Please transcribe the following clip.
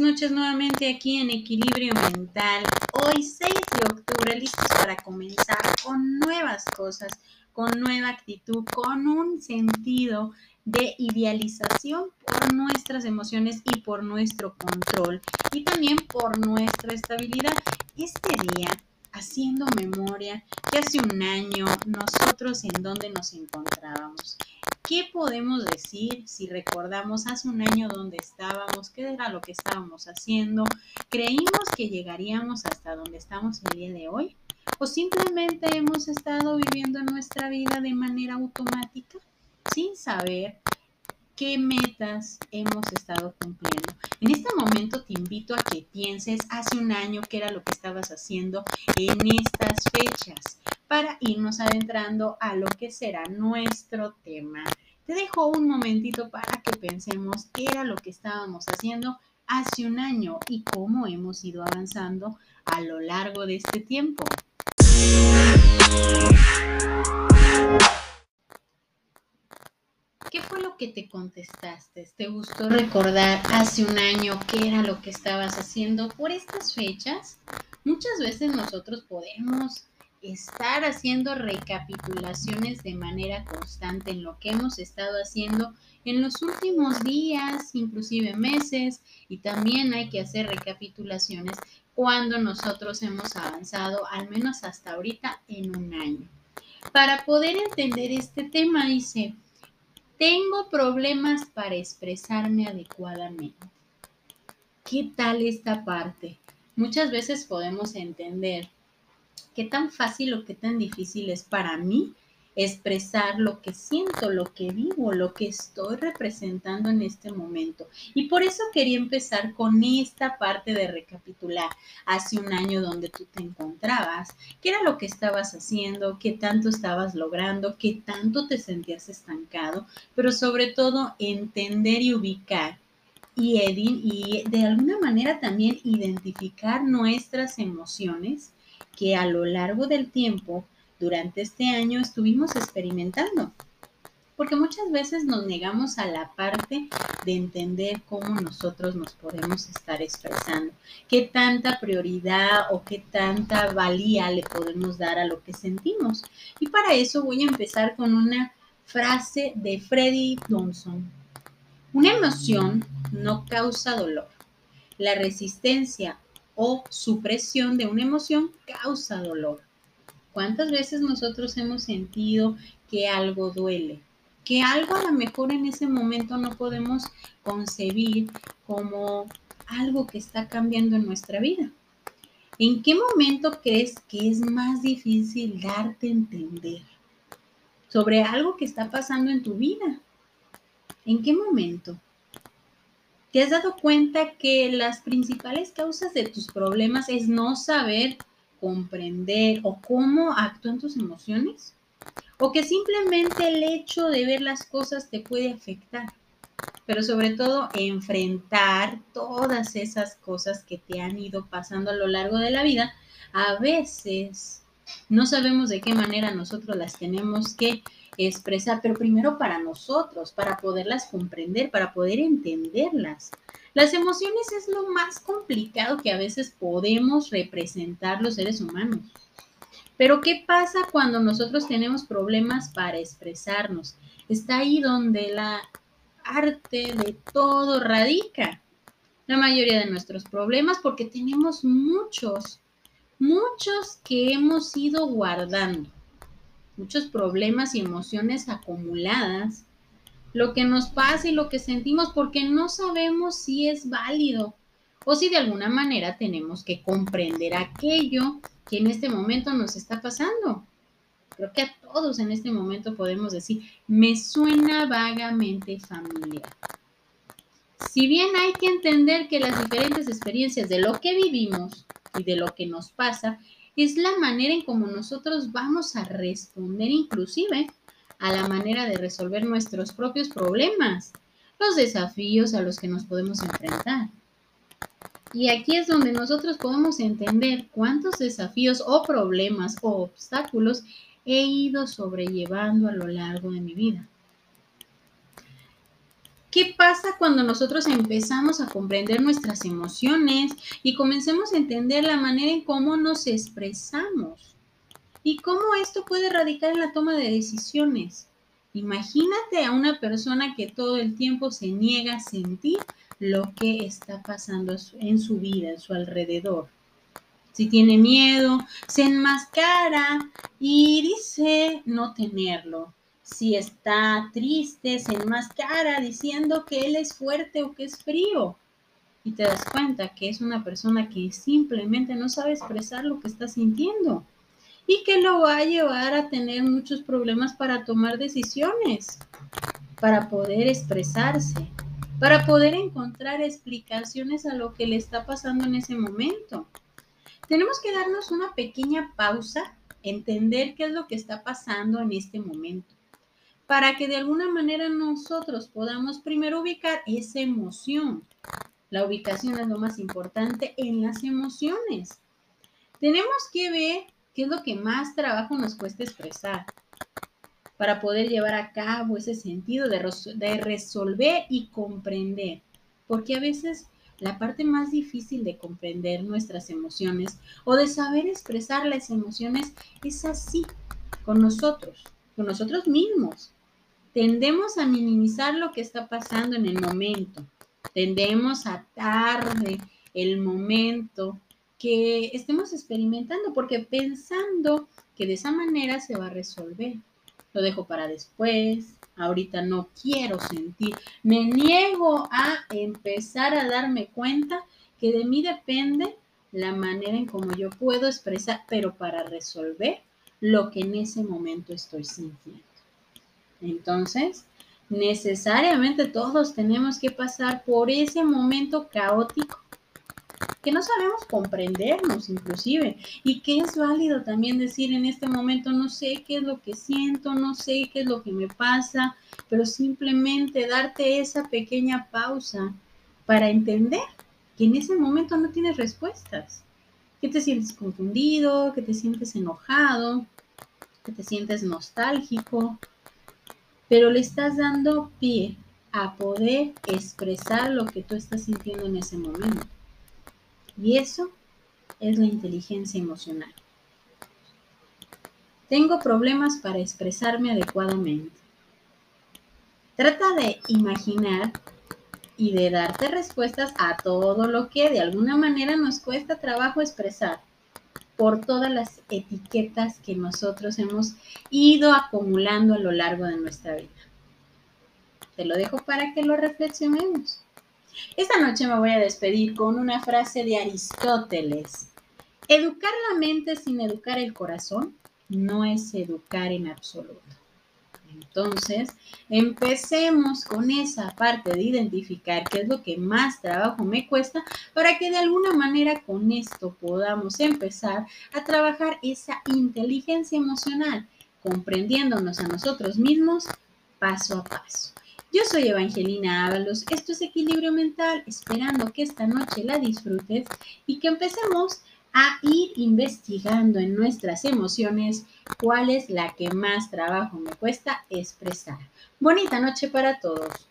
noches nuevamente aquí en Equilibrio Mental. Hoy 6 de octubre, listos para comenzar con nuevas cosas, con nueva actitud, con un sentido de idealización por nuestras emociones y por nuestro control y también por nuestra estabilidad. Este día, haciendo memoria, que hace un año nosotros en donde nos encontrábamos. ¿Qué podemos decir si recordamos hace un año dónde estábamos? ¿Qué era lo que estábamos haciendo? ¿Creímos que llegaríamos hasta donde estamos el día de hoy? ¿O simplemente hemos estado viviendo nuestra vida de manera automática sin saber qué metas hemos estado cumpliendo. En este momento te invito a que pienses hace un año qué era lo que estabas haciendo en estas fechas para irnos adentrando a lo que será nuestro tema. Te dejo un momentito para que pensemos qué era lo que estábamos haciendo hace un año y cómo hemos ido avanzando a lo largo de este tiempo. ¿Qué fue lo que te contestaste? ¿Te gustó recordar hace un año qué era lo que estabas haciendo por estas fechas? Muchas veces nosotros podemos estar haciendo recapitulaciones de manera constante en lo que hemos estado haciendo en los últimos días, inclusive meses, y también hay que hacer recapitulaciones cuando nosotros hemos avanzado, al menos hasta ahorita, en un año. Para poder entender este tema, dice, tengo problemas para expresarme adecuadamente. ¿Qué tal esta parte? Muchas veces podemos entender qué tan fácil o qué tan difícil es para mí expresar lo que siento, lo que vivo, lo que estoy representando en este momento. Y por eso quería empezar con esta parte de recapitular. Hace un año donde tú te encontrabas, qué era lo que estabas haciendo, qué tanto estabas logrando, qué tanto te sentías estancado, pero sobre todo entender y ubicar y, y de alguna manera también identificar nuestras emociones que a lo largo del tiempo, durante este año, estuvimos experimentando. Porque muchas veces nos negamos a la parte de entender cómo nosotros nos podemos estar expresando, qué tanta prioridad o qué tanta valía le podemos dar a lo que sentimos. Y para eso voy a empezar con una frase de Freddy Thompson. Una emoción no causa dolor. La resistencia o supresión de una emoción causa dolor. ¿Cuántas veces nosotros hemos sentido que algo duele? Que algo a lo mejor en ese momento no podemos concebir como algo que está cambiando en nuestra vida. ¿En qué momento crees que es más difícil darte a entender sobre algo que está pasando en tu vida? ¿En qué momento? ¿Te has dado cuenta que las principales causas de tus problemas es no saber comprender o cómo actúan tus emociones? ¿O que simplemente el hecho de ver las cosas te puede afectar? Pero sobre todo enfrentar todas esas cosas que te han ido pasando a lo largo de la vida, a veces no sabemos de qué manera nosotros las tenemos que expresar, pero primero para nosotros, para poderlas comprender, para poder entenderlas. Las emociones es lo más complicado que a veces podemos representar los seres humanos. Pero ¿qué pasa cuando nosotros tenemos problemas para expresarnos? Está ahí donde la arte de todo radica. La mayoría de nuestros problemas porque tenemos muchos, muchos que hemos ido guardando muchos problemas y emociones acumuladas, lo que nos pasa y lo que sentimos porque no sabemos si es válido o si de alguna manera tenemos que comprender aquello que en este momento nos está pasando. Creo que a todos en este momento podemos decir, me suena vagamente familiar. Si bien hay que entender que las diferentes experiencias de lo que vivimos y de lo que nos pasa es la manera en cómo nosotros vamos a responder inclusive a la manera de resolver nuestros propios problemas, los desafíos a los que nos podemos enfrentar. Y aquí es donde nosotros podemos entender cuántos desafíos o problemas o obstáculos he ido sobrellevando a lo largo de mi vida. ¿Qué pasa cuando nosotros empezamos a comprender nuestras emociones y comencemos a entender la manera en cómo nos expresamos? ¿Y cómo esto puede radicar en la toma de decisiones? Imagínate a una persona que todo el tiempo se niega a sentir lo que está pasando en su vida, en su alrededor. Si tiene miedo, se enmascara y dice no tenerlo. Si está triste, se enmascara diciendo que él es fuerte o que es frío. Y te das cuenta que es una persona que simplemente no sabe expresar lo que está sintiendo y que lo va a llevar a tener muchos problemas para tomar decisiones, para poder expresarse, para poder encontrar explicaciones a lo que le está pasando en ese momento. Tenemos que darnos una pequeña pausa, entender qué es lo que está pasando en este momento para que de alguna manera nosotros podamos primero ubicar esa emoción. La ubicación es lo más importante en las emociones. Tenemos que ver qué es lo que más trabajo nos cuesta expresar para poder llevar a cabo ese sentido de, de resolver y comprender. Porque a veces la parte más difícil de comprender nuestras emociones o de saber expresar las emociones es así, con nosotros, con nosotros mismos tendemos a minimizar lo que está pasando en el momento, tendemos a tarde el momento que estemos experimentando, porque pensando que de esa manera se va a resolver. Lo dejo para después, ahorita no quiero sentir, me niego a empezar a darme cuenta que de mí depende la manera en cómo yo puedo expresar, pero para resolver lo que en ese momento estoy sintiendo. Entonces, necesariamente todos tenemos que pasar por ese momento caótico que no sabemos comprendernos inclusive y que es válido también decir en este momento no sé qué es lo que siento, no sé qué es lo que me pasa, pero simplemente darte esa pequeña pausa para entender que en ese momento no tienes respuestas, que te sientes confundido, que te sientes enojado, que te sientes nostálgico, pero le estás dando pie a poder expresar lo que tú estás sintiendo en ese momento. Y eso es la inteligencia emocional. Tengo problemas para expresarme adecuadamente. Trata de imaginar y de darte respuestas a todo lo que de alguna manera nos cuesta trabajo expresar por todas las etiquetas que nosotros hemos ido acumulando a lo largo de nuestra vida. Te lo dejo para que lo reflexionemos. Esta noche me voy a despedir con una frase de Aristóteles. Educar la mente sin educar el corazón no es educar en absoluto. Entonces, empecemos con esa parte de identificar qué es lo que más trabajo me cuesta para que de alguna manera con esto podamos empezar a trabajar esa inteligencia emocional, comprendiéndonos a nosotros mismos paso a paso. Yo soy Evangelina Ábalos, esto es Equilibrio Mental, esperando que esta noche la disfrutes y que empecemos a ir investigando en nuestras emociones cuál es la que más trabajo me cuesta expresar. Bonita noche para todos.